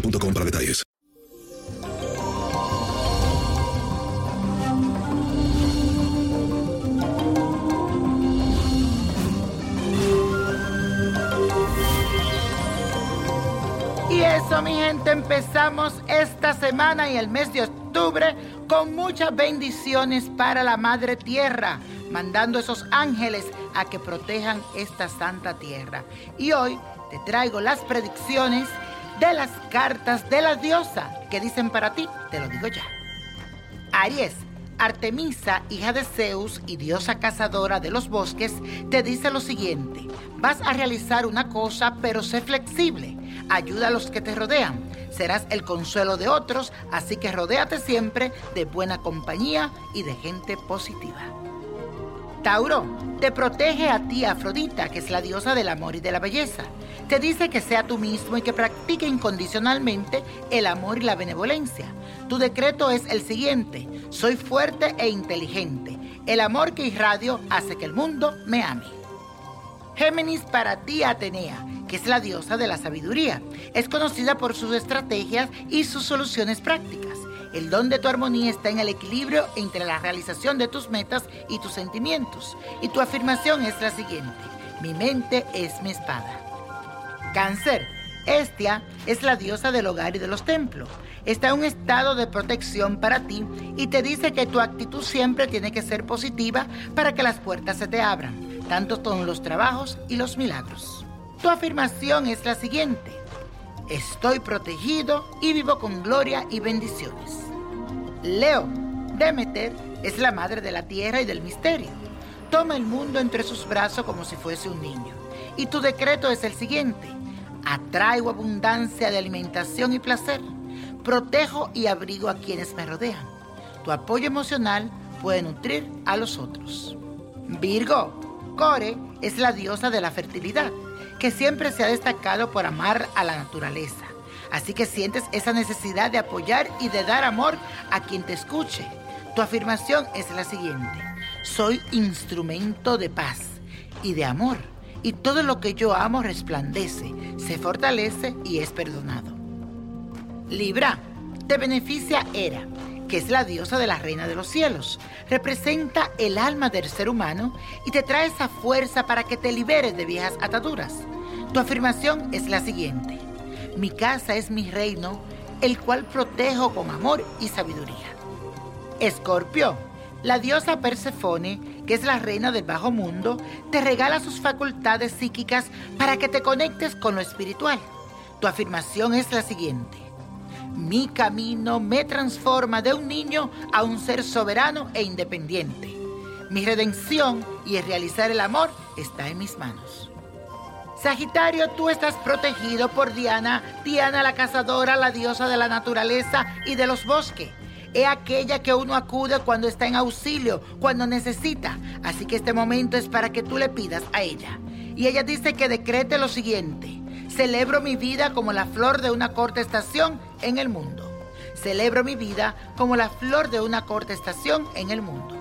para detalles. Y eso, mi gente, empezamos esta semana y el mes de octubre con muchas bendiciones para la Madre Tierra, mandando esos ángeles a que protejan esta santa tierra. Y hoy te traigo las predicciones de las cartas de la diosa que dicen para ti, te lo digo ya. Aries, Artemisa, hija de Zeus y diosa cazadora de los bosques, te dice lo siguiente, vas a realizar una cosa, pero sé flexible, ayuda a los que te rodean, serás el consuelo de otros, así que rodéate siempre de buena compañía y de gente positiva. Tauro, te protege a ti Afrodita, que es la diosa del amor y de la belleza. Te dice que sea tú mismo y que practique incondicionalmente el amor y la benevolencia. Tu decreto es el siguiente, soy fuerte e inteligente. El amor que irradio hace que el mundo me ame. Géminis para ti Atenea, que es la diosa de la sabiduría. Es conocida por sus estrategias y sus soluciones prácticas. El don de tu armonía está en el equilibrio entre la realización de tus metas y tus sentimientos. Y tu afirmación es la siguiente, mi mente es mi espada. Cáncer. Estia es la diosa del hogar y de los templos. Está en un estado de protección para ti y te dice que tu actitud siempre tiene que ser positiva para que las puertas se te abran, tanto con los trabajos y los milagros. Tu afirmación es la siguiente. Estoy protegido y vivo con gloria y bendiciones. Leo. Demeter es la madre de la tierra y del misterio. Toma el mundo entre sus brazos como si fuese un niño. Y tu decreto es el siguiente. Atraigo abundancia de alimentación y placer. Protejo y abrigo a quienes me rodean. Tu apoyo emocional puede nutrir a los otros. Virgo. Core es la diosa de la fertilidad, que siempre se ha destacado por amar a la naturaleza. Así que sientes esa necesidad de apoyar y de dar amor a quien te escuche. Tu afirmación es la siguiente. Soy instrumento de paz y de amor. Y todo lo que yo amo resplandece, se fortalece y es perdonado. Libra, te beneficia Hera, que es la diosa de la reina de los cielos. Representa el alma del ser humano y te trae esa fuerza para que te liberes de viejas ataduras. Tu afirmación es la siguiente. Mi casa es mi reino, el cual protejo con amor y sabiduría. Escorpio, la diosa Persefone, que es la reina del bajo mundo, te regala sus facultades psíquicas para que te conectes con lo espiritual. Tu afirmación es la siguiente. Mi camino me transforma de un niño a un ser soberano e independiente. Mi redención y el realizar el amor está en mis manos. Sagitario, tú estás protegido por Diana, Diana la cazadora, la diosa de la naturaleza y de los bosques. Es aquella que uno acude cuando está en auxilio, cuando necesita. Así que este momento es para que tú le pidas a ella. Y ella dice que decrete lo siguiente. Celebro mi vida como la flor de una corta estación en el mundo. Celebro mi vida como la flor de una corta estación en el mundo.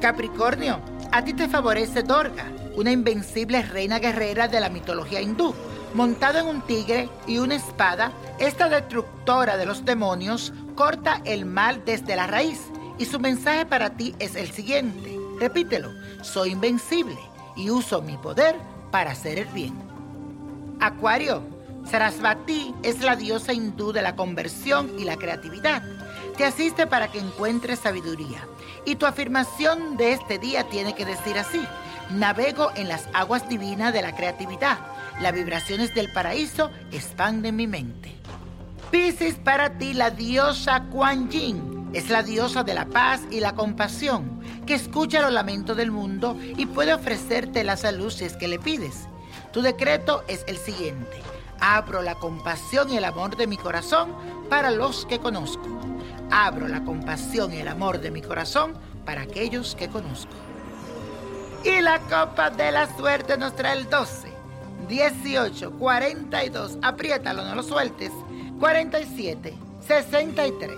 Capricornio, a ti te favorece Dorga, una invencible reina guerrera de la mitología hindú. Montada en un tigre y una espada, esta destructora de los demonios corta el mal desde la raíz. Y su mensaje para ti es el siguiente. Repítelo, soy invencible y uso mi poder para hacer el bien. Acuario, Sarasvati es la diosa hindú de la conversión y la creatividad. Te asiste para que encuentres sabiduría. Y tu afirmación de este día tiene que decir así. Navego en las aguas divinas de la creatividad. Las vibraciones del paraíso expanden mi mente. Piscis, para ti la diosa Kuan Yin es la diosa de la paz y la compasión, que escucha los lamentos del mundo y puede ofrecerte la salud que le pides. Tu decreto es el siguiente. Abro la compasión y el amor de mi corazón para los que conozco. Abro la compasión y el amor de mi corazón para aquellos que conozco. Y la copa de la suerte nos trae el 12, 18, 42, apriétalo, no lo sueltes, 47, 63,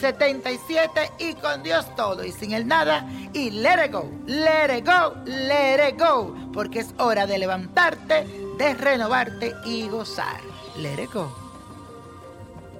77 y con Dios todo y sin el nada y let it go, let it go, let it go, porque es hora de levantarte, de renovarte y gozar. Let it go.